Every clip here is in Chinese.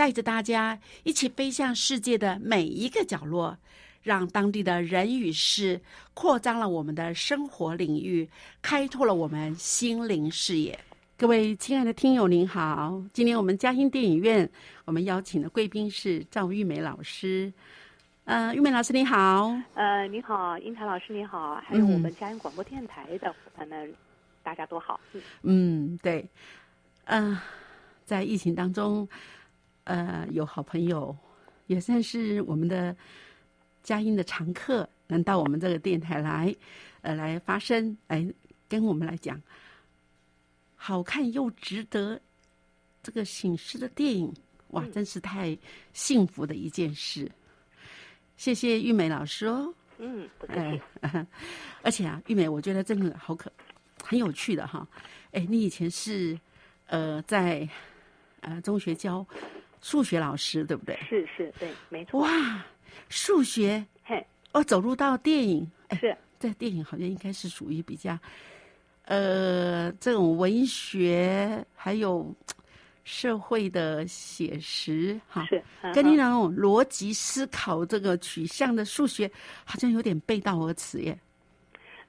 带着大家一起飞向世界的每一个角落。让当地的人与事扩张了我们的生活领域，开拓了我们心灵视野。各位亲爱的听友，您好！今天我们嘉兴电影院，我们邀请的贵宾是赵玉梅老师。呃，玉梅老师你好。呃，你好，英台老师你好，还有我们嘉兴广播电台的伙伴们，大家都好。嗯，对。嗯，在疫情当中，呃，有好朋友，也算是我们的。佳音的常客能到我们这个电台来，呃，来发声，来跟我们来讲好看又值得这个醒狮的电影，哇，真是太幸福的一件事。谢谢玉美老师哦。嗯，不客气。而且啊，玉美，我觉得真的好可，很有趣的哈。哎，你以前是呃在呃中学教数学老师，对不对？是是，对，没错。哇。数学，嘿，哦，走入到电影，是，这电影好像应该是属于比较，呃，这种文学还有社会的写实，哈，是，跟你那种逻辑思考这个取向的数学，好像有点背道而驰耶。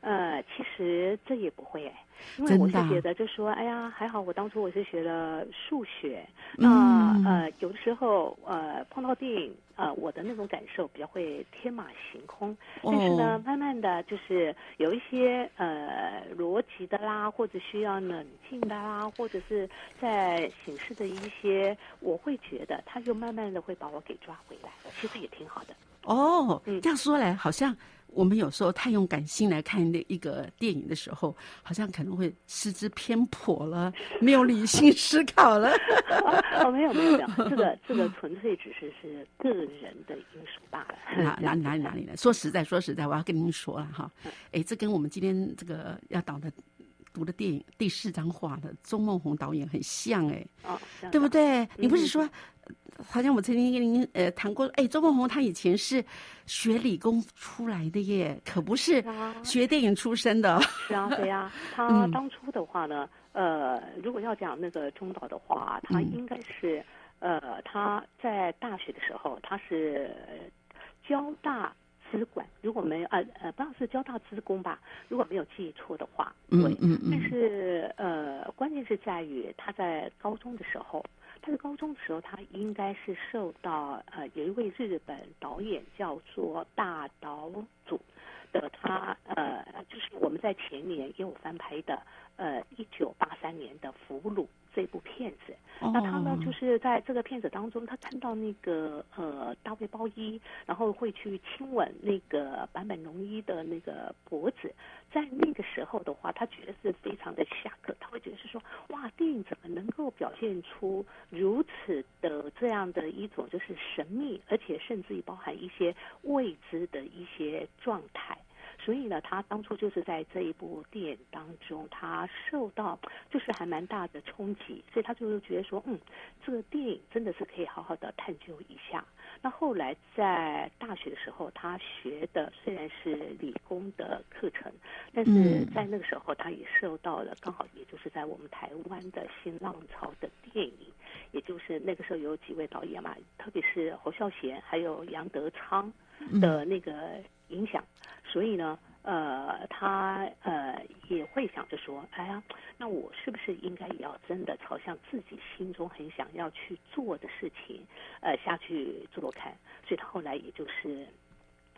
呃，其实这也不会哎。因为我是觉得，就说，哎呀，还好我当初我是学了数学，那呃，有的时候呃碰到电影，呃，我的那种感受比较会天马行空，但是呢，慢慢的就是有一些呃逻辑的啦，或者需要冷静的啦，或者是在形式的一些，我会觉得，他就慢慢的会把我给抓回来，其实也挺好的。哦，嗯这样说来好像。我们有时候太用感性来看那一个电影的时候，好像可能会失之偏颇了，没有理性思考了。哦，没有没有没有，这个这个纯粹只是是个人的因素罢了。哪哪里哪里哪里呢？说实在说实在，我要跟您说了哈，哎，这跟我们今天这个要导的读的电影第四张画的钟梦红导演很像哎，哦，对不对？你不是说？好像我曾经跟您呃谈过，哎，周梦红他以前是学理工出来的耶，可不是学电影出身的。是啊，对呀。他当初的话呢，呃，如果要讲那个中岛的话，他应该是呃他在大学的时候，他是交大资管，如果没有呃呃，不知道是交大资工吧，如果没有记错的话。嗯嗯嗯。但是呃，关键是在于他在高中的时候。他在高中的时候，他应该是受到呃有一位日本导演叫做大岛主的，他呃就是我们在前年也有翻拍的呃一九八三年的《俘虏》这部片子。那他呢，就是在这个片子当中，他看到那个呃大卫包衣，然后会去亲吻那个坂本龙一的那个脖子，在那个时候的话，他觉得是非常的下课，他会觉得是说，哇，电影怎么能够表现出如此的这样的一种就是神秘，而且甚至于包含一些未知的一些状态。所以呢，他当初就是在这一部电影当中，他受到就是还蛮大的冲击，所以他就是觉得说，嗯，这个电影真的是可以好好的探究一下。那后来在大学的时候，他学的虽然是理工的课程，但是在那个时候，他也受到了刚好也就是在我们台湾的新浪潮的电影，也就是那个时候有几位导演嘛，特别是侯孝贤还有杨德昌的那个。影响，所以呢，呃，他呃也会想着说，哎呀，那我是不是应该也要真的朝向自己心中很想要去做的事情，呃，下去做做看。所以他后来也就是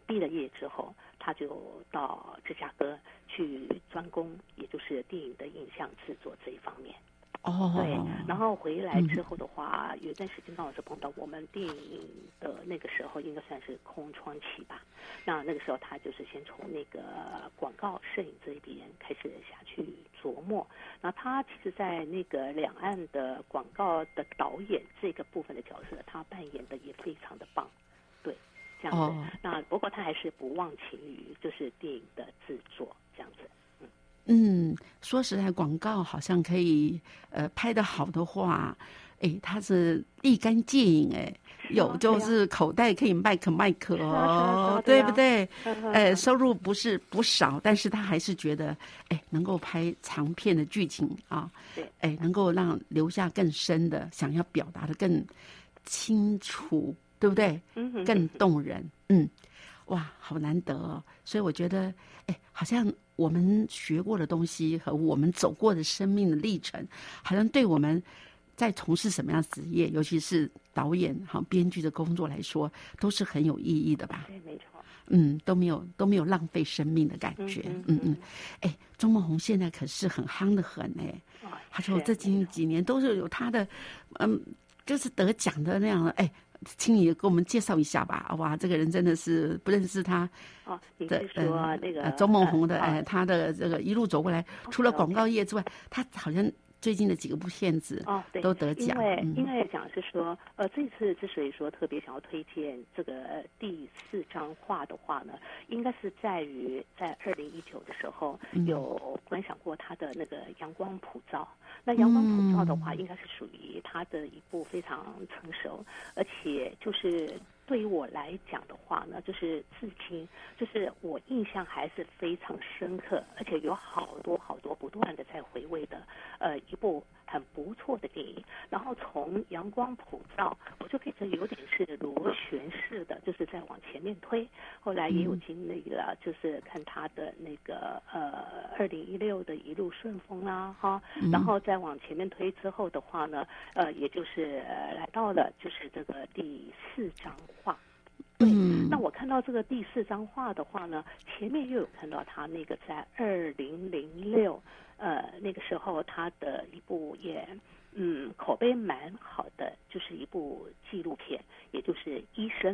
毕了业之后，他就到芝加哥去专攻，也就是电影的影像制作这一方面。哦，对，然后回来之后的话，有一段时间刚好是碰到我们电影的那个时候，应该算是空窗期吧。那那个时候他就是先从那个广告摄影这一边开始下去琢磨。那他其实，在那个两岸的广告的导演这个部分的角色，他扮演的也非常的棒。对，这样子。那不过他还是不忘情于就是电影的制作这样子。嗯，说实在，广告好像可以，呃，拍的好的话，哎，它是立竿见影，哎，有就是口袋可以麦克麦克哦，对不对？呃，收入不是不少，但是他还是觉得，哎，能够拍长片的剧情啊，哎，能够让留下更深的，想要表达的更清楚，对不对？嗯，更动人，嗯，哇，好难得哦，所以我觉得，哎，好像。我们学过的东西和我们走过的生命的历程，好像对我们在从事什么样职业，尤其是导演、哈编剧的工作来说，都是很有意义的吧？对，没错。嗯，都没有都没有浪费生命的感觉。嗯嗯。哎，钟梦红现在可是很夯的很哎。他说这近几年都是有他的，嗯，就是得奖的那样的哎。请你给我们介绍一下吧。哇，这个人真的是不认识他。哦，你是说那个周梦红的？哎，他的这个一路走过来，除了广告业之外，他好像。最近的几个部片子哦，对，都得奖。因为因为讲是说，呃，这次之所以说特别想要推荐这个第四张画的话呢，应该是在于在二零一九的时候有观赏过他的那个阳光普照。那阳光普照的话，应该是属于他的一部非常成熟，而且就是。对于我来讲的话呢，就是至今，就是我印象还是非常深刻，而且有好多好多不断的在回味的，呃，一部。很不错的电影，然后从阳光普照，我就变成有点是螺旋式的，就是在往前面推。后来也有经历了，就是看他的那个呃二零一六的一路顺风啦，哈，然后再往前面推之后的话呢，呃，也就是来到了就是这个第四张画。对，那我看到这个第四张画的话呢，前面又有看到他那个在二零零六。呃，那个时候他的一部也嗯口碑蛮好的，就是一部纪录片，也就是《医生》。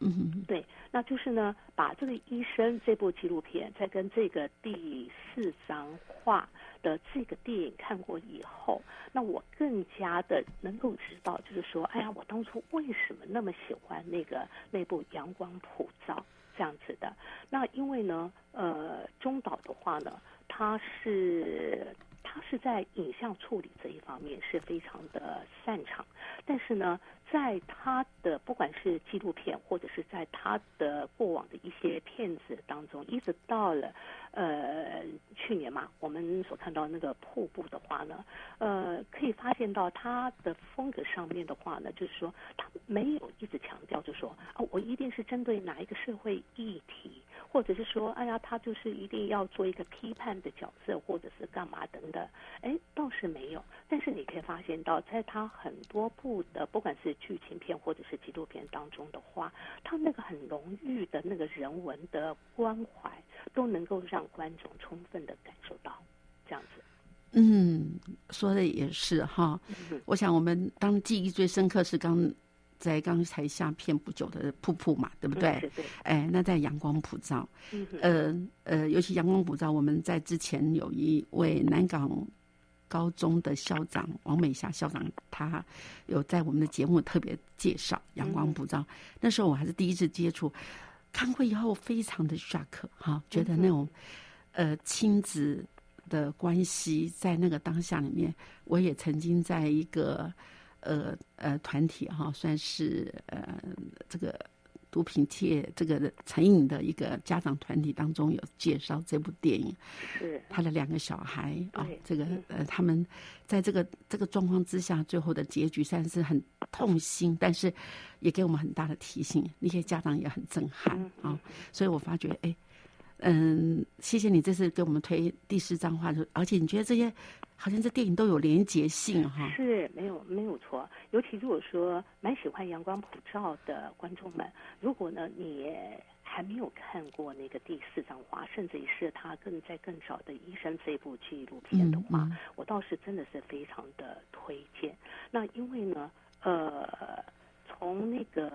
嗯，对，那就是呢，把这个《医生》这部纪录片，再跟这个第四张画的这个电影看过以后，那我更加的能够知道，就是说，哎呀，我当初为什么那么喜欢那个那部《阳光普照》这样子的？那因为呢，呃，中岛的话呢。他是他是在影像处理这一方面是非常的擅长，但是呢，在他的不管是纪录片或者是在他的过往的一些片子当中，一直到了呃去年嘛，我们所看到那个瀑布的话呢，呃，可以发现到他的风格上面的话呢，就是说他没有一直强调，就说啊，我一定是针对哪一个社会议题。或者是说，哎呀，他就是一定要做一个批判的角色，或者是干嘛等等，哎，倒是没有。但是你可以发现到，在他很多部的，不管是剧情片或者是纪录片当中的话，他那个很浓郁的那个人文的关怀，都能够让观众充分的感受到，这样子。嗯，说的也是哈。我想我们当记忆最深刻是刚在刚才下片不久的瀑布嘛，对不对？对。哎，那在阳光普照。嗯。呃呃，尤其阳光普照，我们在之前有一位南港高中的校长王美霞校长，他有在我们的节目特别介绍阳光普照。那时候我还是第一次接触，看过以后非常的 shock 哈，觉得那种呃亲子。的关系在那个当下里面，我也曾经在一个呃呃团体哈，算是呃这个毒品界这个成瘾的一个家长团体当中有介绍这部电影，是他的两个小孩啊，这个呃他们在这个这个状况之下，最后的结局算是很痛心，但是也给我们很大的提醒，那些家长也很震撼啊，所以我发觉哎。嗯，谢谢你这次给我们推第四张画，而且你觉得这些好像这电影都有连结性哈？是没有没有错，尤其如果说蛮喜欢阳光普照的观众们，如果呢你还没有看过那个第四张画，甚至于是他更在更早的医生这部纪录片的话，我倒是真的是非常的推荐。那因为呢，呃。从那个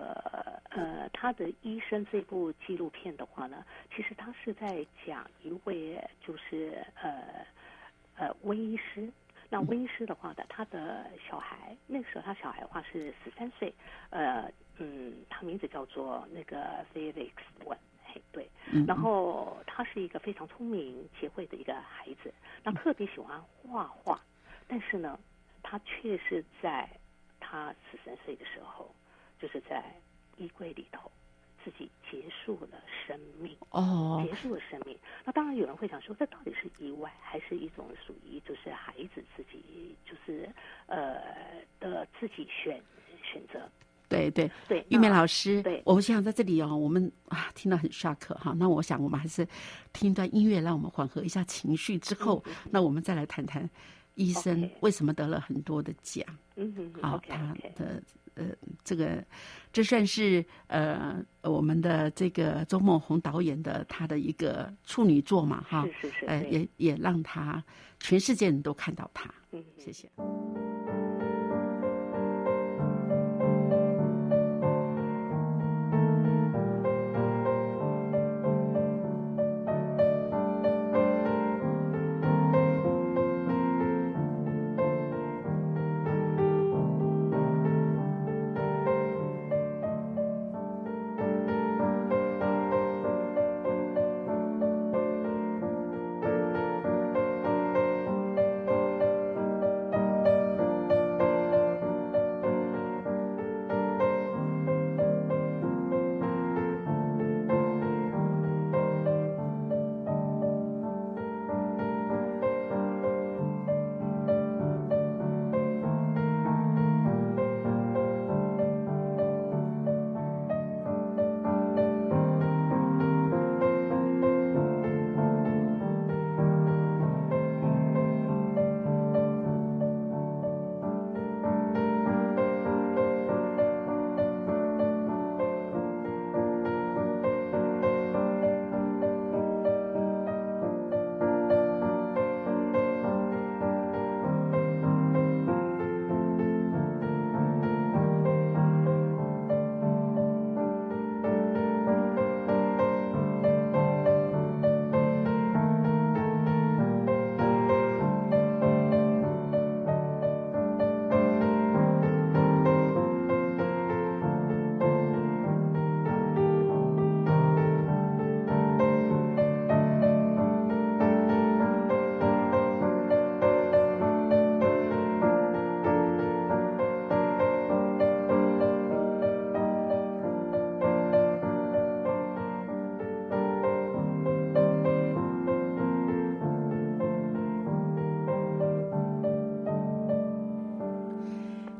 呃，他的医生这部纪录片的话呢，其实他是在讲一位就是呃呃温医师。那温医师的话呢，他的小孩那个时候他小孩的话是十三岁，呃嗯，他名字叫做那个 Felix 文，嘿对，然后他是一个非常聪明贤惠的一个孩子，那特别喜欢画画，但是呢，他却是在他十三岁的时候。就是在衣柜里头，自己结束了生命哦，结束了生命。那当然有人会想说，这到底是意外，还是一种属于就是孩子自己就是呃的自己选选择？对对对，玉梅老师，对，我想在这里哦，我们啊听到很 shock 哈。那我想我们还是听一段音乐，让我们缓和一下情绪之后，那我们再来谈谈医生为什么得了很多的奖。嗯哼，好，他的。呃，这个这算是呃我们的这个周梦红导演的他的一个处女作嘛，哈，是是是，呃，也也让他全世界人都看到他，嗯，谢谢。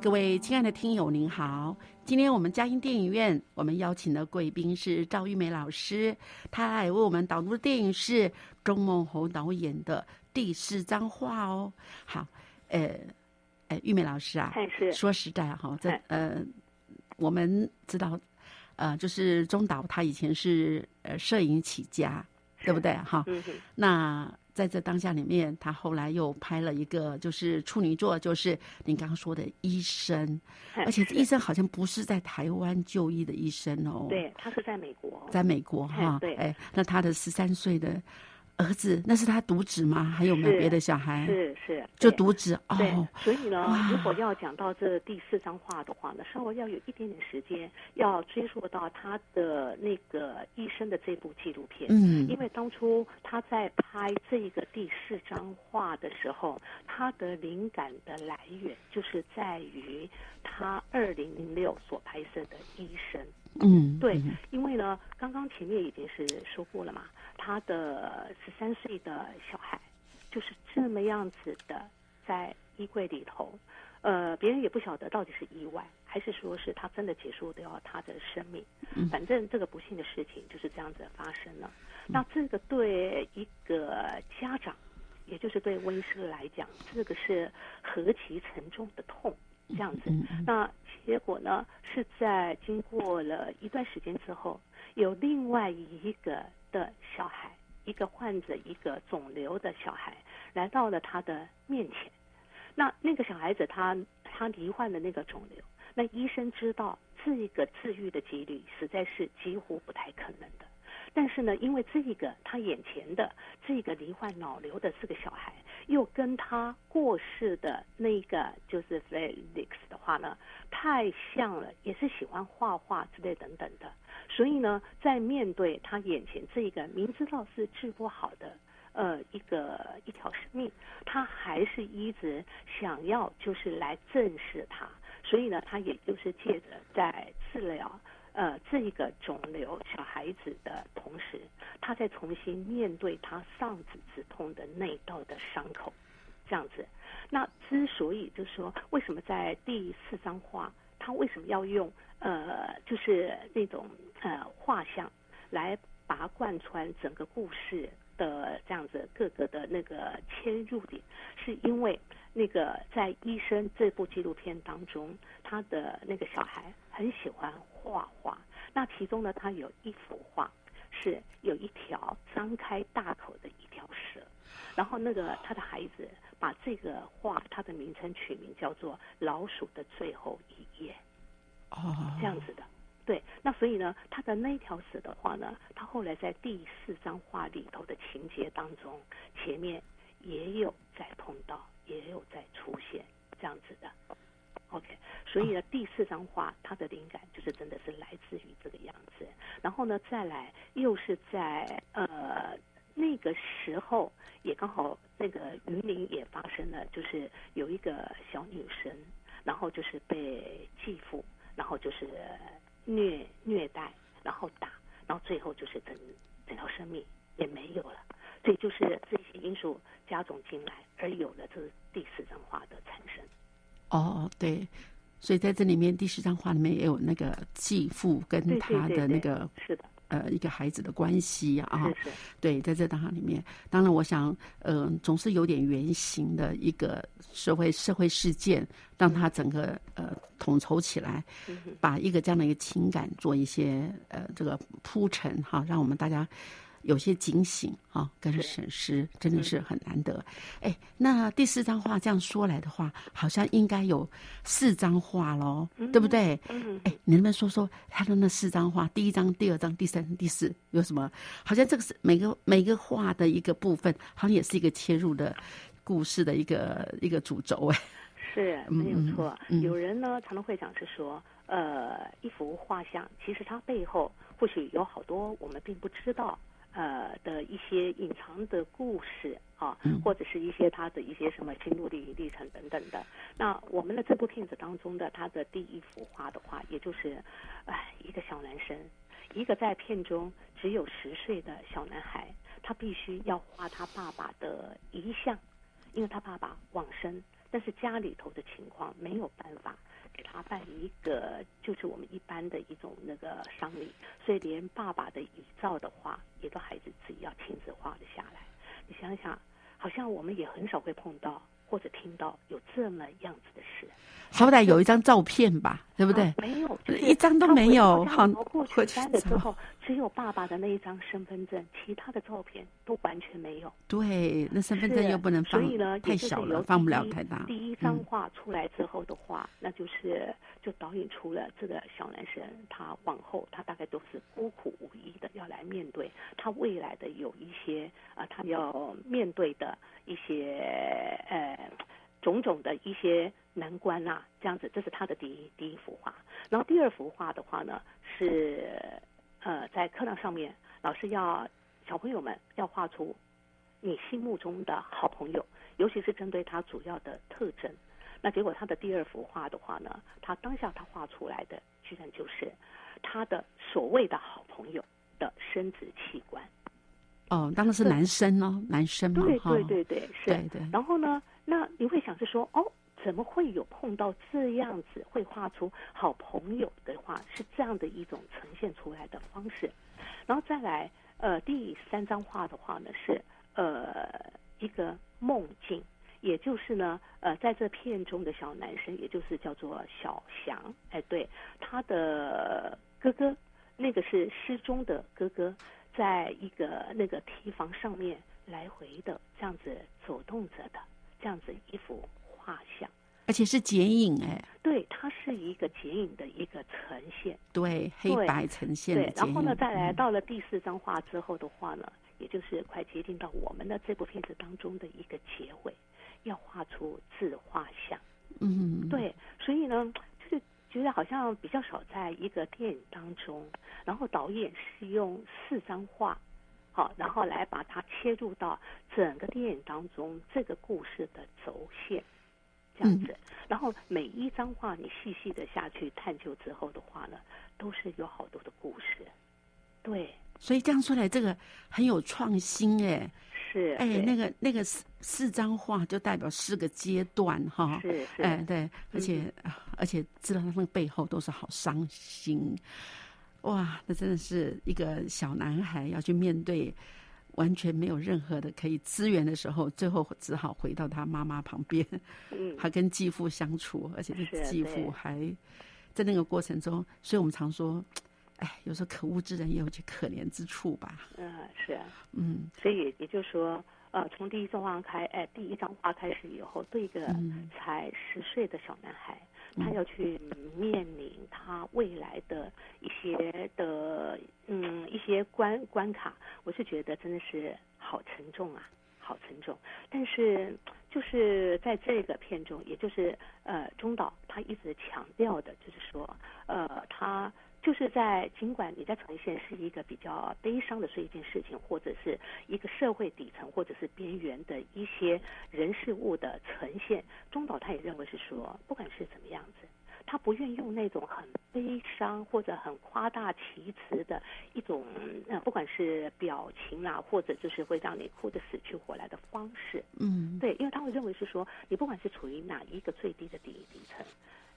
各位亲爱的听友，您好！今天我们嘉音电影院，我们邀请的贵宾是赵玉梅老师，她来为我们导读的电影是钟梦宏导演的第四张画哦。好，呃，呃，玉梅老师啊，说实在哈，这呃，我们知道，呃，就是中导他以前是呃摄影起家，对不对？哈，那在这当下里面，他后来又拍了一个就是处女座，就是您刚刚说的医生，而且医生好像不是在台湾就医的医生哦，对他是在美国，在美国哈，对，哎，那他的十三岁的。儿子，那是他独子吗？还有没有别的小孩？是是，就独子哦。所以呢，如果要讲到这第四张画的话呢，稍微要有一点点时间，要追溯到他的那个医生的这部纪录片。嗯，因为当初他在拍这个第四张画的时候，他的灵感的来源就是在于他二零零六所拍摄的医生。嗯，对，因为呢，刚刚前面已经是说过了嘛，他的十三岁的小孩就是这么样子的在衣柜里头，呃，别人也不晓得到底是意外还是说是他真的结束掉他的生命，反正这个不幸的事情就是这样子发生了。那这个对一个家长，也就是对温斯来讲，这个是何其沉重的痛。这样子，那结果呢？是在经过了一段时间之后，有另外一个的小孩，一个患者，一个肿瘤的小孩，来到了他的面前。那那个小孩子，他他罹患的那个肿瘤，那医生知道这个治愈的几率实在是几乎不太可能的。但是呢，因为这一个他眼前的这个罹患脑瘤的这个小孩，又跟他过世的那个就是 Felix 的话呢，太像了，也是喜欢画画之类等等的。所以呢，在面对他眼前这个明知道是治不好的呃一个一条生命，他还是一直想要就是来正视他。所以呢，他也就是借着在治疗。呃，这一个肿瘤小孩子的同时，他在重新面对他上子之痛的那道的伤口，这样子。那之所以就说，为什么在第四张画，他为什么要用呃，就是那种呃画像来把它贯穿整个故事的这样子各个的那个切入点，是因为那个在《医生》这部纪录片当中，他的那个小孩很喜欢。画画，那其中呢，他有一幅画是有一条张开大口的一条蛇，然后那个他的孩子把这个画它的名称取名叫做《老鼠的最后一页》，哦，这样子的，对，那所以呢，他的那条蛇的话呢，他后来在第四张画里头的情节当中，前面也有在碰到，也有在出现这样子的。OK，所以呢，第四张画它的灵感就是真的是来自于这个样子。然后呢，再来又是在呃那个时候，也刚好那个云林也发生了，就是有一个小女生，然后就是被继父，然后就是虐虐待，然后打，然后最后就是整整条生命也没有了。所以就是这些因素加总进来，而有了这第四张画的产生。哦，对，所以在这里面第十张画里面也有那个继父跟他的那个是的，呃，一个孩子的关系啊，是对，在这张画里面，当然我想，嗯，总是有点原型的一个社会社会事件，让他整个呃统筹起来，把一个这样的一个情感做一些呃这个铺陈哈，让我们大家。有些警醒啊，跟审视真的是很难得。哎，那第四张画这样说来的话，好像应该有四张画喽，对不对？嗯。哎，你能不能说说他的那四张画？第一张、第二张、第三、第四有什么？好像这个是每个每个画的一个部分，好像也是一个切入的故事的一个一个主轴。哎，是没有错。有人呢常常会讲是说，呃，一幅画像其实它背后或许有好多我们并不知道。呃的一些隐藏的故事啊，或者是一些他的一些什么心路历历程等等的。那我们的这部片子当中的他的第一幅画的话，也就是，哎，一个小男生，一个在片中只有十岁的小男孩，他必须要画他爸爸的遗像，因为他爸爸往生，但是家里头的情况没有办法。给他办一个，就是我们一般的一种那个丧礼，所以连爸爸的遗照的话，也都孩子自己要亲自画了下来。你想想，好像我们也很少会碰到或者听到有这么样子的事。好歹有一张照片吧，对不对？没有，一张都没有。好，过去单的之后，只有爸爸的那一张身份证，其他的照片都完全没有。对，那身份证又不能放，所以呢，太小了，放不了太大。第一张画出来之后的话，那就是就导演出了这个小男生，他往后他大概都是孤苦无依的，要来面对他未来的有一些啊，他要面对的一些呃。种种的一些难关呐，这样子，这是他的第一第一幅画。然后第二幅画的话呢，是呃在课堂上面，老师要小朋友们要画出你心目中的好朋友，尤其是针对他主要的特征。那结果他的第二幅画的话呢，他当下他画出来的居然就是他的所谓的好朋友的生殖器官。哦，当然是男生哦，男生嘛，对对对对，是。对对。然后呢？那你会想是说，哦，怎么会有碰到这样子会画出好朋友的话，是这样的一种呈现出来的方式？然后再来，呃，第三张画的话呢，是呃一个梦境，也就是呢，呃，在这片中的小男生，也就是叫做小翔，哎，对，他的哥哥，那个是失踪的哥哥，在一个那个堤防上面来回的这样子走动着的。这样子一幅画像，而且是剪影哎，对，它是一个剪影的一个呈现，对，黑白呈现。对，然后呢，再来到了第四张画之后的话呢，也就是快接近到我们的这部片子当中的一个结尾，要画出自画像。嗯，对，所以呢，就是觉得好像比较少在一个电影当中，然后导演是用四张画。好，然后来把它切入到整个电影当中这个故事的轴线，这样子。然后每一张画你细细的下去探究之后的话呢，都是有好多的故事。对，所以这样说来，这个很有创新哎。是。哎，那个那个四四张画就代表四个阶段哈。是是。哎，对，而且而且知道他们背后都是好伤心。哇，那真的是一个小男孩要去面对完全没有任何的可以资源的时候，最后只好回到他妈妈旁边，嗯，还跟继父相处，而且是继父还在那个过程中，所以我们常说，哎，有时候可恶之人也有其可怜之处吧。嗯，是，啊嗯，所以也就是说，呃，从第一张花开，哎，第一张花开始以后，对一个才十岁的小男孩。他要去面临他未来的一些的嗯一些关关卡，我是觉得真的是好沉重啊，好沉重。但是就是在这个片中，也就是呃中岛他一直强调的就是说，呃他。就是在尽管你在呈现是一个比较悲伤的是一件事情，或者是一个社会底层或者是边缘的一些人事物的呈现，中岛他也认为是说，不管是怎么样子，他不愿用那种很悲伤或者很夸大其词的一种呃，不管是表情啦，或者就是会让你哭得死去活来的方式。嗯，对，因为他会认为是说，你不管是处于哪一个最低的底底层，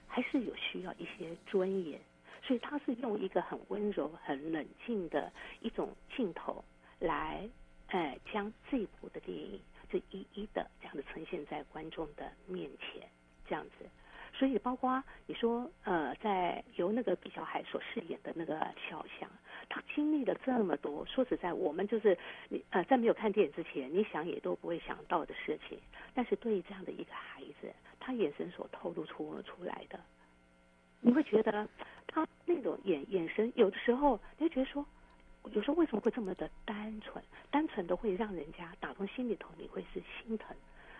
还是有需要一些尊严。所以他是用一个很温柔、很冷静的一种镜头来，哎，将这部的电影就一一的这样的呈现在观众的面前，这样子。所以包括你说，呃，在由那个毕小海所饰演的那个小翔，他经历了这么多，说实在，我们就是你呃，在没有看电影之前，你想也都不会想到的事情。但是对于这样的一个孩子，他眼神所透露出出来的。你会觉得他那种眼眼神，有的时候你会觉得说，有时候为什么会这么的单纯？单纯的会让人家打从心里头，你会是心疼。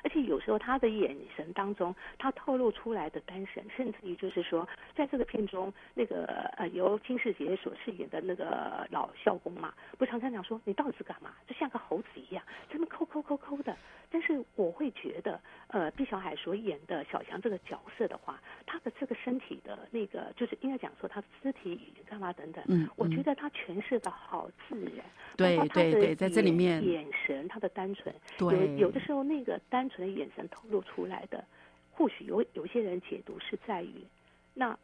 而且有时候他的眼神当中，他透露出来的单神，甚至于就是说，在这个片中，那个呃由金世杰所饰演的那个老校工嘛，不常常讲说，你到底是干嘛？就像个猴子一样，这么抠抠抠抠的。但是我会觉得，呃，毕小海所演的小强这个角色的话，他的这个身体的那个，就是应该讲说他的肢体语言干嘛等等，嗯，我觉得他诠释的好自然。对对对，在这里面，眼神他的单纯，对，有有的时候那个单纯。的眼神透露出来的，或许有有些人解读是在于，那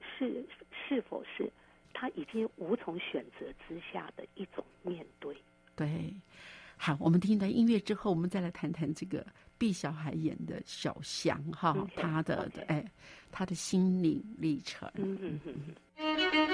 是是否是他已经无从选择之下的一种面对？对，好，我们听到音乐之后，我们再来谈谈这个毕小海演的小翔哈，他的哎，他的心灵历程。嗯嗯嗯。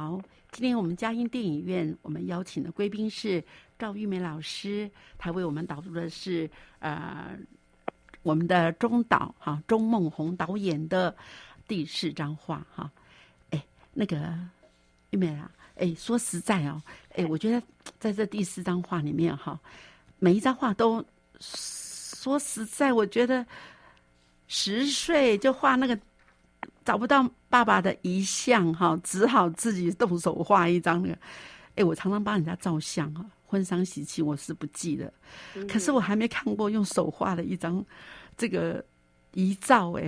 今天我们佳音电影院，我们邀请的贵宾是。赵玉梅老师，他为我们导读的是呃我们的中导哈钟梦红导演的第四张画哈，哎那个玉梅啊，哎说实在哦，哎我觉得在这第四张画里面哈，每一张画都说实在，我觉得十岁就画那个找不到爸爸的遗像哈，只好自己动手画一张那个，哎我常常帮人家照相啊。婚丧喜庆我是不记得，可是我还没看过用手画的一张这个遗照哎，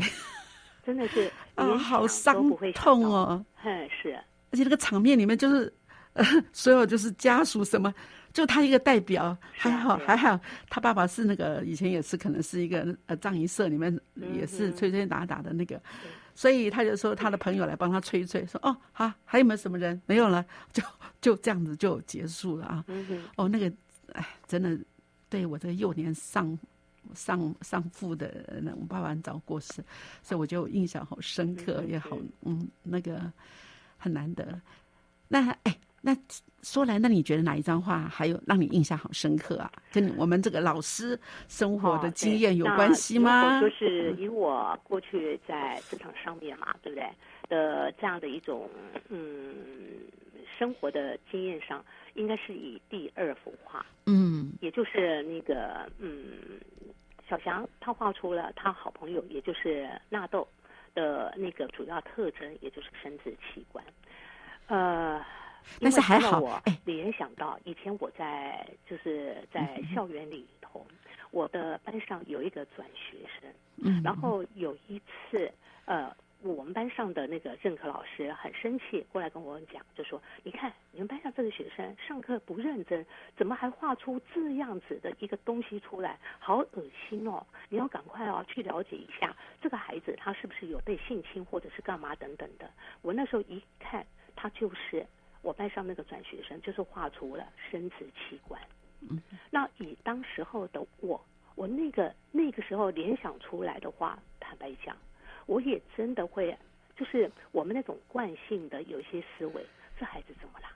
真的是 啊，好伤痛哦，嗯是，而且那个场面里面就是呃，所有就是家属什么，就他一个代表，还好还好，他爸爸是那个以前也是可能是一个呃葬仪社里面也是吹吹打打的那个，所以他就说他的朋友来帮他催一催，说哦好，还有没有什么人没有了就。就这样子就结束了啊！哦，那个，哎，真的，对我这个幼年丧丧丧父的，我爸爸很早过世，所以我就印象好深刻，也好，嗯，那个很难得。那哎，那说来，那你觉得哪一张画还有让你印象好深刻啊？跟我们这个老师生活的经验有关系吗？就是以我过去在职场上面嘛，对不对？的这样的一种，嗯。生活的经验上，应该是以第二幅画，嗯，也就是那个，嗯，小翔他画出了他好朋友，也就是纳豆的那个主要特征，也就是生殖器官。呃，但是还好，我联想到以前我在就是在校园里头，我的班上有一个转学生，嗯，然后有一次，呃。我们班上的那个任课老师很生气，过来跟我们讲，就说：“你看你们班上这个学生上课不认真，怎么还画出这样子的一个东西出来？好恶心哦！你要赶快哦去了解一下这个孩子他是不是有被性侵或者是干嘛等等的。”我那时候一看，他就是我班上那个转学生，就是画出了生殖器官。嗯，那以当时候的我，我那个那个时候联想出来的话，坦白讲。我也真的会，就是我们那种惯性的有一些思维，这孩子怎么啦？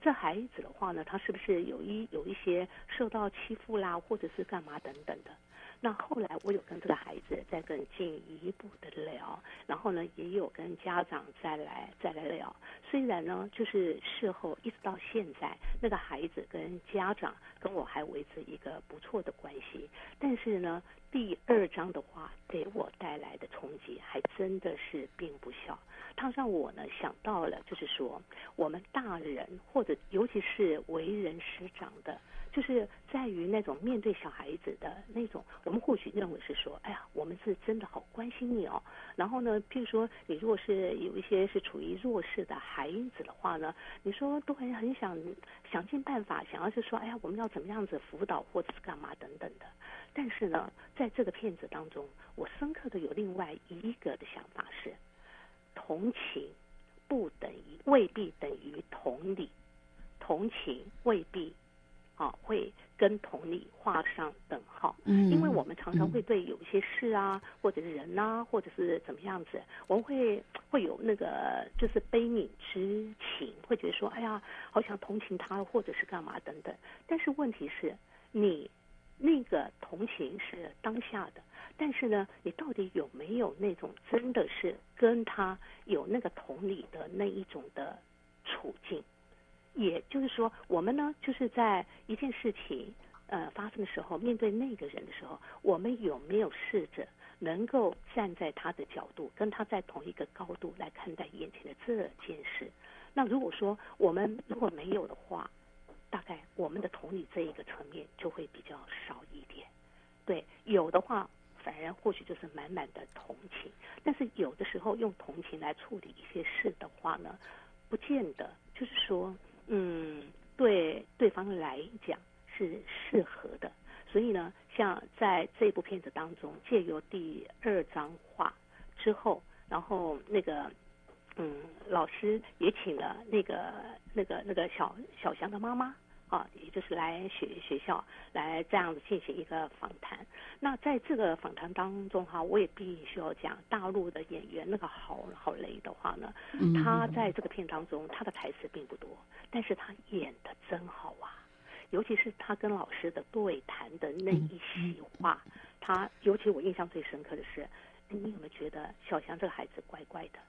这孩子的话呢，他是不是有一有一些受到欺负啦，或者是干嘛等等的？那后来我有跟这个孩子再更进一步的聊，然后呢，也有跟家长再来再来聊。虽然呢，就是事后一直到现在，那个孩子跟家长跟我还维持一个不错的关系，但是呢，第二章的话给我带来的冲击还真的是并不小。它让我呢想到了，就是说我们大人或者尤其是为人师长的。就是在于那种面对小孩子的那种，我们或许认为是说，哎呀，我们是真的好关心你哦。然后呢，譬如说，你如果是有一些是处于弱势的孩子的话呢，你说都很很想想尽办法，想要是说，哎呀，我们要怎么样子辅导或者是干嘛等等的。但是呢，在这个片子当中，我深刻的有另外一个的想法是，同情不等于未必等于同理，同情未必。啊，会跟同理画上等号，嗯，因为我们常常会对有一些事啊，或者是人呐，或者是怎么样子，我们会会有那个就是悲悯之情，会觉得说，哎呀，好想同情他，或者是干嘛等等。但是问题是，你那个同情是当下的，但是呢，你到底有没有那种真的是跟他有那个同理的那一种的处境？也就是说，我们呢，就是在一件事情呃发生的时候，面对那个人的时候，我们有没有试着能够站在他的角度，跟他在同一个高度来看待眼前的这件事？那如果说我们如果没有的话，大概我们的同理这一个层面就会比较少一点。对，有的话，反而或许就是满满的同情。但是有的时候用同情来处理一些事的话呢，不见得就是说。嗯，对对方来讲是适合的，所以呢，像在这部片子当中，借由第二张画之后，然后那个嗯，老师也请了那个那个那个小小翔的妈妈。啊，也就是来学学校来这样子进行一个访谈。那在这个访谈当中哈，我也必须要讲大陆的演员那个郝郝雷的话呢，他在这个片当中他的台词并不多，但是他演的真好啊。尤其是他跟老师的对谈的那一席话，他尤其我印象最深刻的是，你有没有觉得小翔这个孩子怪怪的？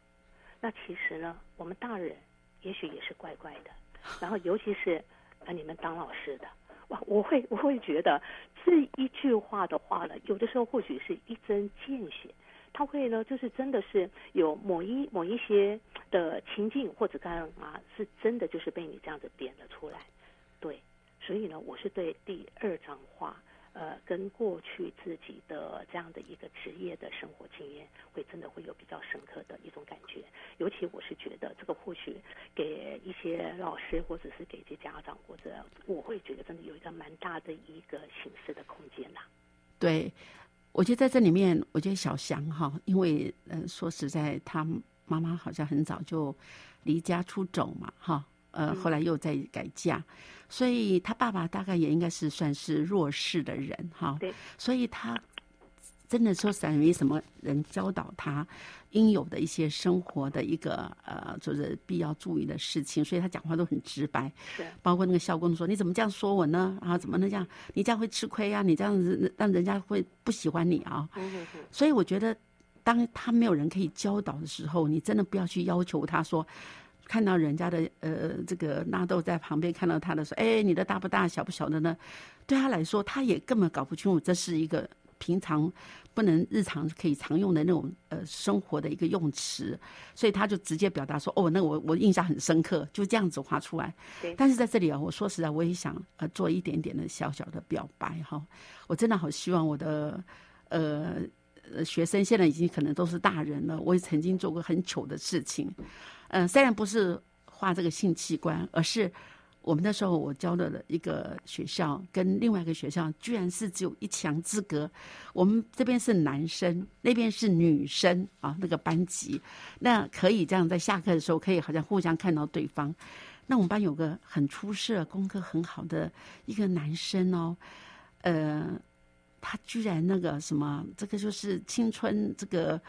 那其实呢，我们大人也许也是怪怪的。然后尤其是。那你们当老师的，哇，我会我会觉得这一句话的话呢，有的时候或许是一针见血，他会呢，就是真的是有某一某一些的情境或者干嘛，是真的就是被你这样子点了出来，对，所以呢，我是对第二张画。呃，跟过去自己的这样的一个职业的生活经验，会真的会有比较深刻的一种感觉。尤其我是觉得，这个或许给一些老师，或者是给一些家长，或者我会觉得真的有一个蛮大的一个形式的空间呐。对，我觉得在这里面，我觉得小翔哈，因为呃，说实在，他妈妈好像很早就离家出走嘛，哈。呃，后来又在改嫁，所以他爸爸大概也应该是算是弱势的人哈。对，所以他真的说实在没什么人教导他应有的一些生活的一个呃，就是必要注意的事情，所以他讲话都很直白。是，包括那个校工说：“你怎么这样说我呢？啊，怎么能这样？你这样会吃亏啊！你这样子让人家会不喜欢你啊！”所以我觉得，当他没有人可以教导的时候，你真的不要去要求他说。看到人家的呃，这个纳豆在旁边看到他的时候，哎，你的大不大，小不小的呢？对他来说，他也根本搞不清楚这是一个平常不能日常可以常用的那种呃生活的一个用词，所以他就直接表达说：“哦，那我我印象很深刻，就这样子画出来。”但是在这里啊，我说实在，我也想呃做一点点的小小的表白哈。我真的好希望我的呃学生现在已经可能都是大人了，我也曾经做过很糗的事情。嗯，虽然不是画这个性器官，而是我们那时候我教的一个学校跟另外一个学校，居然是只有一墙之隔。我们这边是男生，那边是女生啊，那个班级，那可以这样在下课的时候可以好像互相看到对方。那我们班有个很出色、功课很好的一个男生哦，呃，他居然那个什么，这个就是青春这个。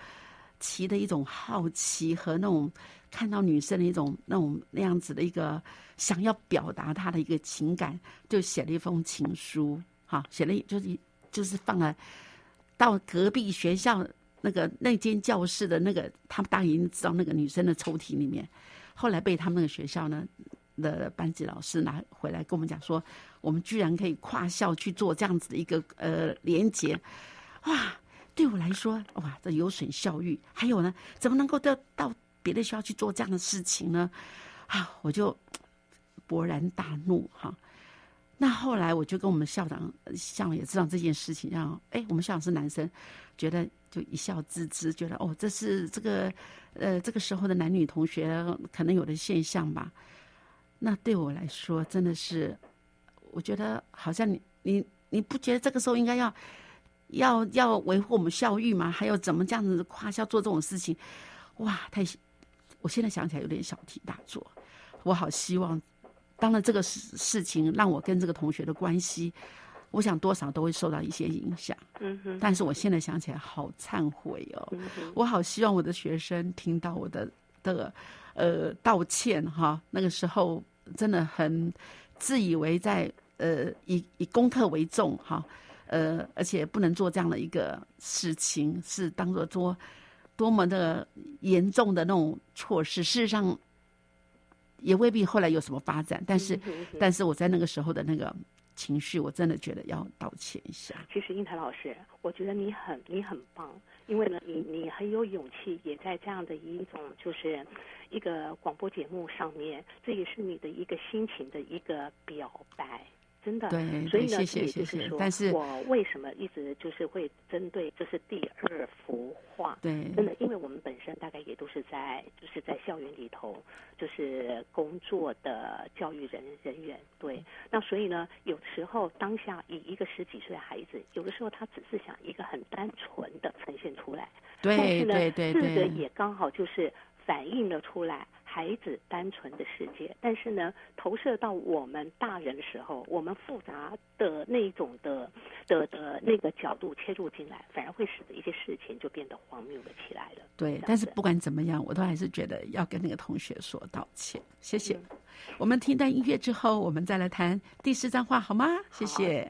奇的一种好奇和那种看到女生的一种那种那样子的一个想要表达他的一个情感，就写了一封情书，哈，写了就是就是放了到隔壁学校那个那间教室的那个，他们大概已经知道那个女生的抽屉里面，后来被他们那个学校呢的班级老师拿回来跟我们讲说，我们居然可以跨校去做这样子的一个呃连接，哇！对我来说，哇，这有损校誉。还有呢，怎么能够到到别的学校去做这样的事情呢？啊，我就勃然大怒哈。那后来我就跟我们校长，校长也知道这件事情，然后哎，我们校长是男生，觉得就一笑置之，觉得哦，这是这个呃这个时候的男女同学可能有的现象吧。那对我来说，真的是，我觉得好像你你你不觉得这个时候应该要？要要维护我们校誉嘛？还有怎么这样子夸校做这种事情？哇，太！我现在想起来有点小题大做。我好希望，当然这个事事情让我跟这个同学的关系，我想多少都会受到一些影响。嗯哼。但是我现在想起来好忏悔哦。嗯我好希望我的学生听到我的的呃道歉哈。那个时候真的很自以为在呃以以功课为重哈。呃，而且不能做这样的一个事情，是当做多多么的严重的那种措施。事实上，也未必后来有什么发展。但是，但是我在那个时候的那个情绪，我真的觉得要道歉一下。其实，英台老师，我觉得你很你很棒，因为呢，你你很有勇气，也在这样的一种就是一个广播节目上面，这也是你的一个心情的一个表白。真的，所以呢，谢谢谢。但是，我为什么一直就是会针对就是第二幅画？对，真的，因为我们本身大概也都是在就是在校园里头就是工作的教育人人员。对，那所以呢，有时候当下以一个十几岁的孩子，有的时候他只是想一个很单纯的呈现出来，对，但是呢，这个也刚好就是反映了出来。孩子单纯的世界，但是呢，投射到我们大人的时候，我们复杂的那一种的的的那个角度切入进来，反而会使得一些事情就变得荒谬了起来了。对，但是不管怎么样，我都还是觉得要跟那个同学说道歉。谢谢。我们听段音乐之后，我们再来谈第四张画，好吗？谢谢。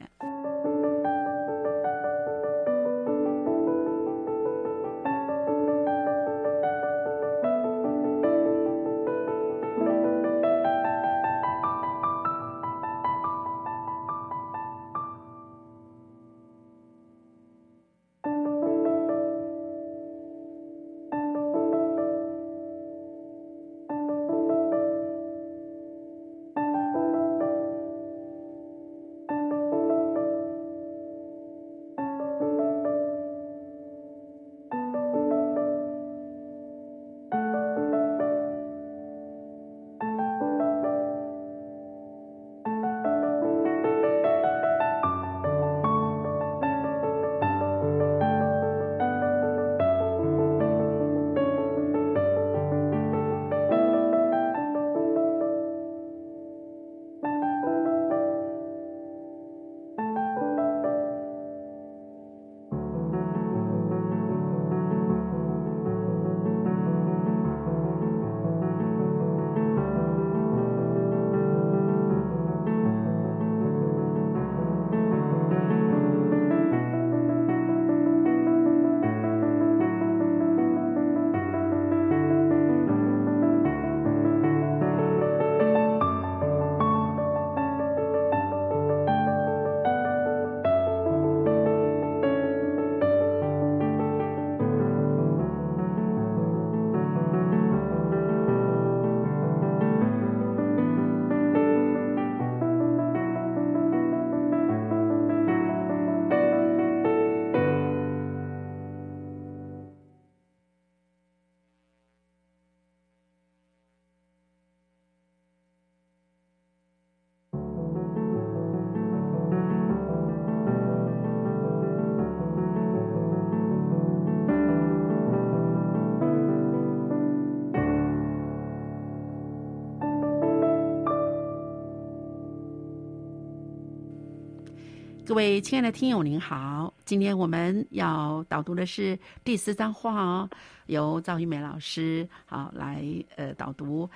各位亲爱的听友，您好！今天我们要导读的是第四章画哦，由赵玉梅老师好来呃导读。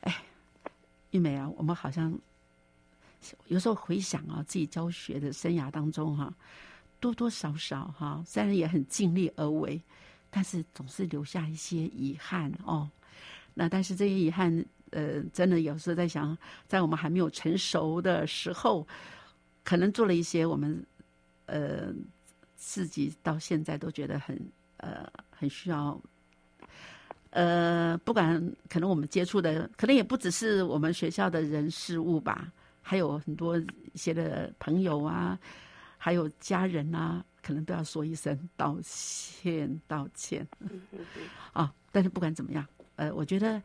哎，玉梅啊，我们好像有时候回想啊，自己教学的生涯当中哈，多多少少哈，虽然也很尽力而为，但是总是留下一些遗憾哦。那但是这些遗憾，呃，真的有时候在想，在我们还没有成熟的时候。可能做了一些我们，呃，自己到现在都觉得很呃很需要，呃，不管可能我们接触的，可能也不只是我们学校的人事物吧，还有很多一些的朋友啊，还有家人啊，可能都要说一声道歉，道歉。啊，但是不管怎么样，呃，我觉得，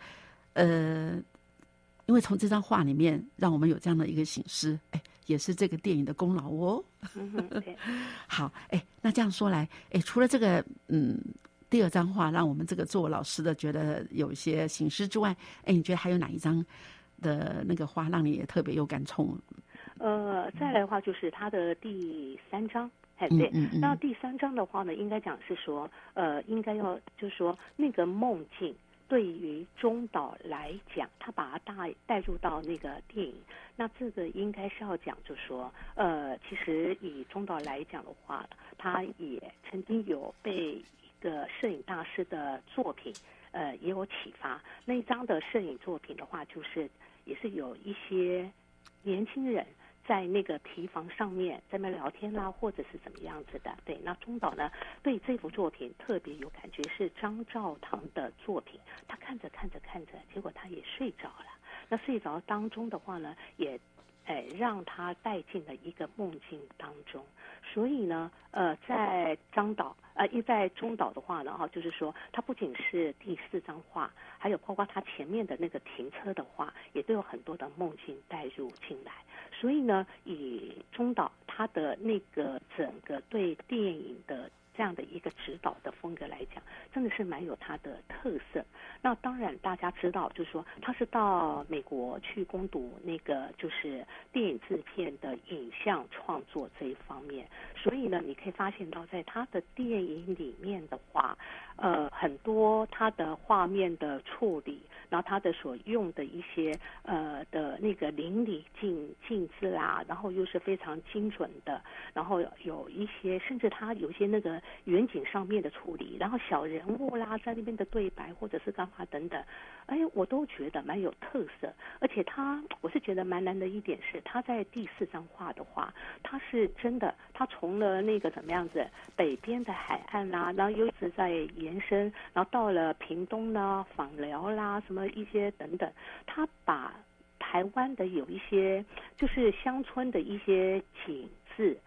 呃，因为从这张画里面，让我们有这样的一个醒思，哎。也是这个电影的功劳哦。好，哎，那这样说来，哎，除了这个，嗯，第二张画让我们这个做老师的觉得有一些醒思之外，哎，你觉得还有哪一张的那个画让你也特别有感触？呃，再来的话就是他的第三章，哎，对，那第三章的话呢，应该讲是说，呃，应该要就是说那个梦境。对于中岛来讲，他把它带带入到那个电影，那这个应该是要讲，就说，呃，其实以中岛来讲的话，他也曾经有被一个摄影大师的作品，呃，也有启发。那一张的摄影作品的话，就是也是有一些年轻人。在那个提房上面，在那聊天啦，或者是怎么样子的？对，那中岛呢，对这幅作品特别有感觉，是张兆堂的作品。他看着看着看着，结果他也睡着了。那睡着当中的话呢，也。哎，让他带进了一个梦境当中。所以呢，呃，在张导，呃，一在中岛的话呢，哈，就是说，他不仅是第四张画，还有包括他前面的那个停车的画，也都有很多的梦境带入进来。所以呢，以中岛他的那个整个对电影的。这样的一个指导的风格来讲，真的是蛮有他的特色。那当然，大家知道，就是说他是到美国去攻读那个就是电影制片的影像创作这一方面，所以呢，你可以发现到，在他的电影里面的话，呃，很多他的画面的处理，然后他的所用的一些呃的那个淋漓尽尽致啦，然后又是非常精准的，然后有一些甚至他有些那个。远景上面的处理，然后小人物啦，在那边的对白或者是干嘛等等，哎，我都觉得蛮有特色。而且他，我是觉得蛮难的一点是，他在第四张画的话，他是真的，他从了那个怎么样子北边的海岸啦，然后又一直在延伸，然后到了屏东啦、访寮啦，什么一些等等，他把台湾的有一些就是乡村的一些景致。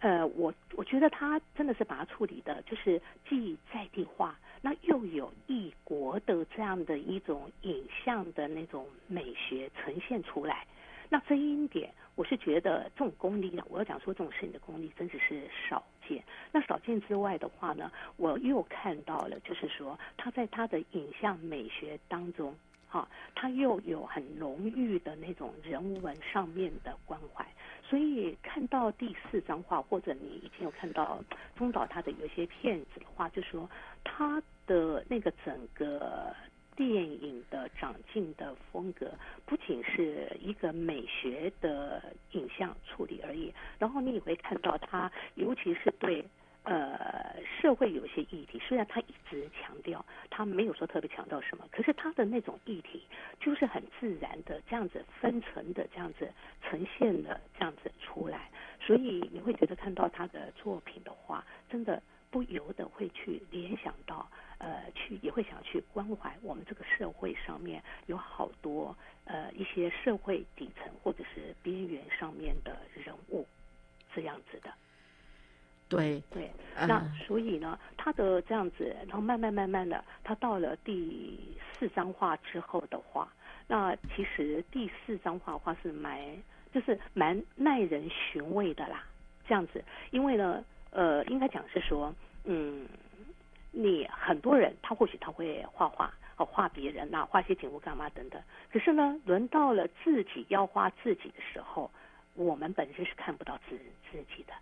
呃，我我觉得他真的是把它处理的，就是既在地化，那又有异国的这样的一种影像的那种美学呈现出来。那这一点，我是觉得这种功力呢，我要讲说这种摄影的功力真的是少见。那少见之外的话呢，我又看到了，就是说他在他的影像美学当中，哈，他又有很浓郁的那种人文上面的关怀。所以看到第四张画，或者你以前有看到中岛他的有些片子的话，就说他的那个整个电影的长进的风格，不仅是一个美学的影像处理而已，然后你也会看到他，尤其是对。呃，社会有些议题，虽然他一直强调，他没有说特别强调什么，可是他的那种议题就是很自然的这样子分层的这样子呈现的这样子出来，所以你会觉得看到他的作品的话，真的不由得会去联想到，呃，去也会想去关怀我们这个社会上面有好多呃一些社会底层或者是边缘上面的人物这样子的。对对，那所以呢，他的这样子，然后慢慢慢慢的，他到了第四张画之后的话，那其实第四张画画是蛮，就是蛮耐人寻味的啦，这样子，因为呢，呃，应该讲是说，嗯，你很多人他或许他会画画，哦，画别人呐，画些景物干嘛等等，可是呢，轮到了自己要画自己的时候。我们本身是看不到自自己的，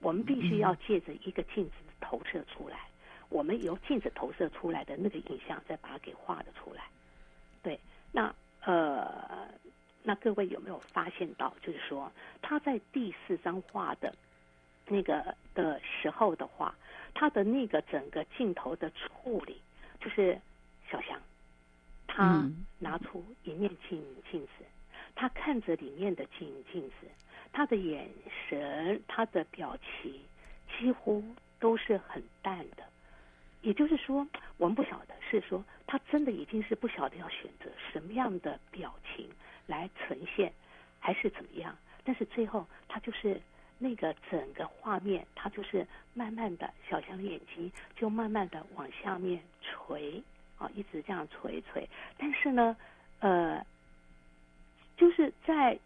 我们必须要借着一个镜子投射出来，我们由镜子投射出来的那个影像，再把它给画的出来。对，那呃，那各位有没有发现到，就是说他在第四张画的那个的时候的话，他的那个整个镜头的处理，就是小翔，他拿出一面镜镜子。他看着里面的镜镜子，他的眼神、他的表情几乎都是很淡的。也就是说，我们不晓得是说他真的已经是不晓得要选择什么样的表情来呈现，还是怎么样。但是最后，他就是那个整个画面，他就是慢慢的小强的眼睛就慢慢的往下面垂啊，一直这样垂垂。但是呢，呃。就是在，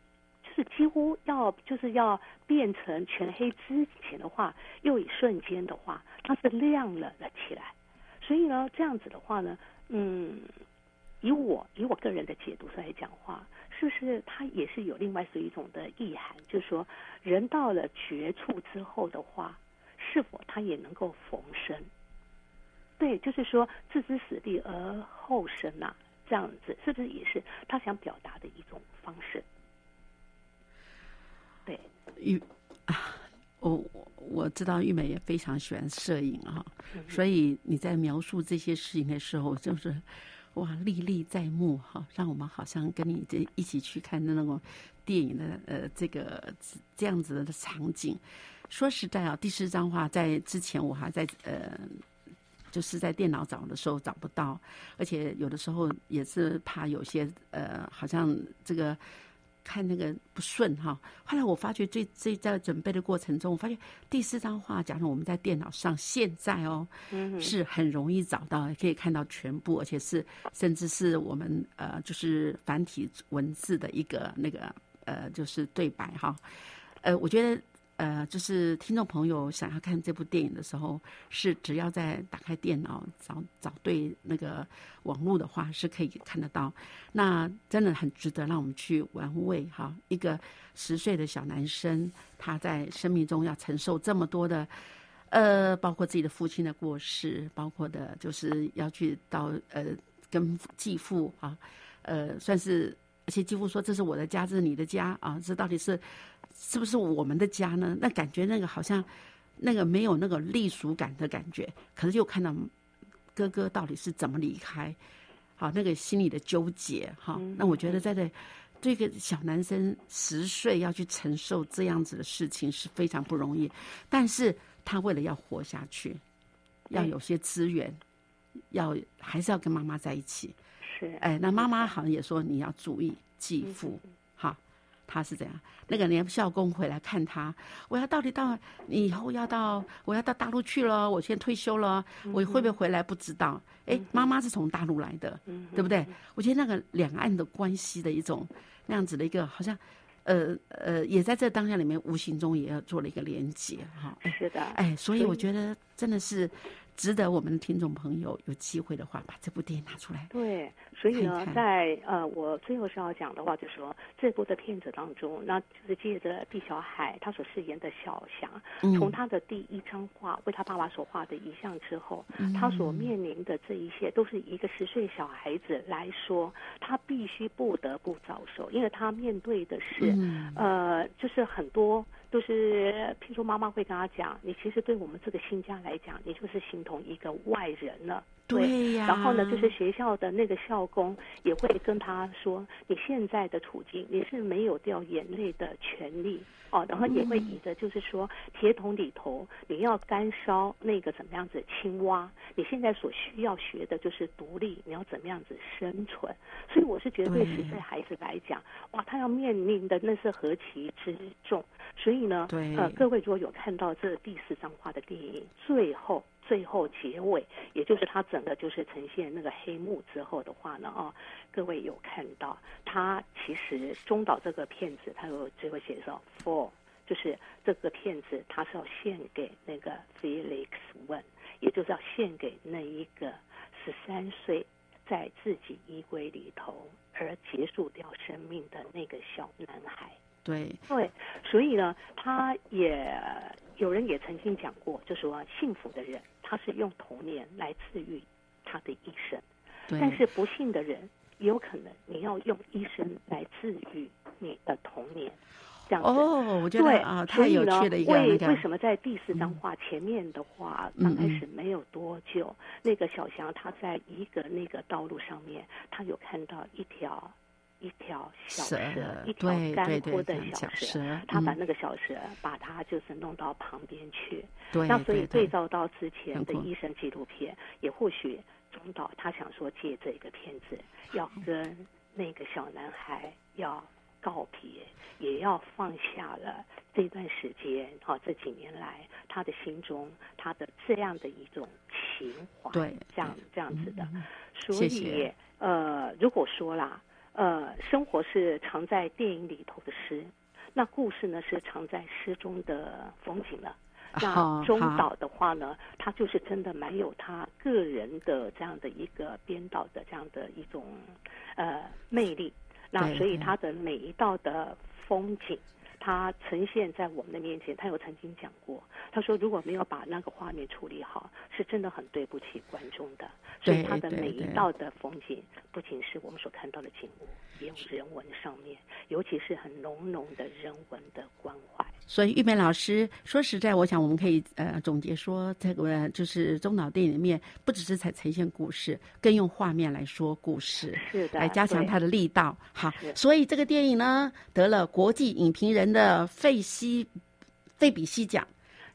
就是几乎要就是要变成全黑之前的话，又一瞬间的话，它是亮了了起来。所以呢，这样子的话呢，嗯，以我以我个人的解读上来讲话，是不是它也是有另外是一种的意涵？就是说，人到了绝处之后的话，是否他也能够逢生？对，就是说置之死地而后生呐。这样子是不是也是他想表达的一种方式？对，玉啊，我我我知道玉美也非常喜欢摄影哈，所以你在描述这些事情的时候，就是哇历历在目哈，让我们好像跟你这一起去看的那种电影的呃这个这样子的场景。说实在啊，第四张画在之前我还在呃。就是在电脑找的时候找不到，而且有的时候也是怕有些呃，好像这个看那个不顺哈。后来我发觉，这这在准备的过程中，我发现第四张画，假如我们在电脑上现在哦，是很容易找到，可以看到全部，而且是甚至是我们呃，就是繁体文字的一个那个呃，就是对白哈。呃，我觉得。呃，就是听众朋友想要看这部电影的时候，是只要在打开电脑找找对那个网络的话，是可以看得到。那真的很值得让我们去玩味哈。一个十岁的小男生，他在生命中要承受这么多的，呃，包括自己的父亲的过世，包括的就是要去到呃跟继父啊，呃，算是而且几乎说这是我的家，这是你的家啊，这到底是。是不是我们的家呢？那感觉那个好像，那个没有那个隶属感的感觉。可是又看到哥哥到底是怎么离开，好那个心里的纠结哈。那我觉得在这这个小男生十岁要去承受这样子的事情是非常不容易。但是他为了要活下去，要有些资源，要还是要跟妈妈在一起。是哎，那妈妈好像也说你要注意继父。哈他是这样，那个连孝公回来看他，我要到底到你以后要到我要到大陆去了，我先退休了，我会不会回来不知道。哎，妈妈是从大陆来的，对不对？我觉得那个两岸的关系的一种那样子的一个，好像呃呃，也在这当下里面无形中也要做了一个连接哈。是的，哎，所以我觉得真的是。值得我们的听众朋友有机会的话，把这部电影拿出来。对，所以呢，在呃，我最后是要讲的话，就是说这部的片子当中，那就是借着毕小海他所饰演的小翔，从他的第一张画为他爸爸所画的遗像之后，他所面临的这一切，都是一个十岁小孩子来说，他必须不得不遭受，因为他面对的是呃，就是很多。就是，譬如说妈妈会跟他讲，你其实对我们这个新家来讲，你就是形同一个外人了。对呀。然后呢，就是学校的那个校工也会跟他说，你现在的处境，你是没有掉眼泪的权利。哦，然后也会以着就是说，铁桶里头你要干烧那个怎么样子青蛙，你现在所需要学的就是独立，你要怎么样子生存。所以我是觉得对十岁孩子来讲，哇，他要面临的那是何其之重。所以呢，呃，各位如果有看到这第四张画的电影，最后。最后结尾，也就是他整个就是呈现那个黑幕之后的话呢，哦，各位有看到，他其实中岛这个片子，他有最后写说，for，就是这个片子他是要献给那个 Felix One，也就是要献给那一个十三岁在自己衣柜里头而结束掉生命的那个小男孩。对对，所以呢，他也有人也曾经讲过，就说幸福的人他是用童年来治愈他的一生，但是不幸的人也有可能你要用一生来治愈你的童年。这样子哦，我觉得啊，太有趣的一个为为什么在第四张画前面的话，刚开始没有多久，那个小翔他在一个那个道路上面，他有看到一条一条小蛇，一条干枯的小蛇，他把那个小蛇把它就是弄到旁边去。那所以对照到之前的医生纪录片，也或许中岛他想说借这个片子要跟那个小男孩要。告别，也要放下了这段时间。哈，这几年来，他的心中，他的这样的一种情怀，对，这样这样子的。所以，呃，如果说啦，呃，生活是藏在电影里头的诗，那故事呢是藏在诗中的风景了。那中岛的话呢，他就是真的蛮有他个人的这样的一个编导的这样的一种呃魅力。那所以他的每一道的风景，它呈现在我们的面前。他有曾经讲过，他说如果没有把那个画面处理好，是真的很对不起观众的。所以他的每一道的风景，不仅是我们所看到的景物，也有人文上面，尤其是很浓浓的人文的关怀。所以玉梅老师说实在，我想我们可以呃总结说，这个就是中岛电影里面不只是才呈现故事，更用画面来说故事，是的，来加强它的力道。好，所以这个电影呢得了国际影评人的费西费比西奖，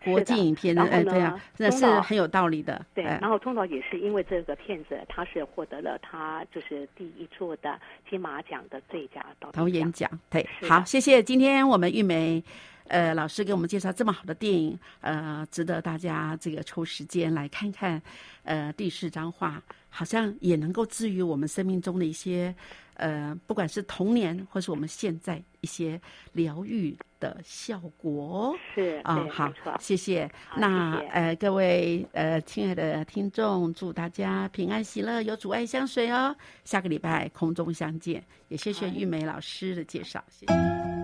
国际影片哎这样那是很有道理的。对，然后通岛也是因为这个片子，他是获得了他就是第一座的金马奖的最佳导演奖。对，好，谢谢今天我们玉梅。呃，老师给我们介绍这么好的电影，呃，值得大家这个抽时间来看看。呃，第四张画好像也能够治愈我们生命中的一些，呃，不管是童年或是我们现在一些疗愈的效果。是啊，好，谢谢。那呃，各位呃，亲爱的听众，祝大家平安喜乐，有主爱相随哦。下个礼拜空中相见，也谢谢玉梅老师的介绍，谢谢。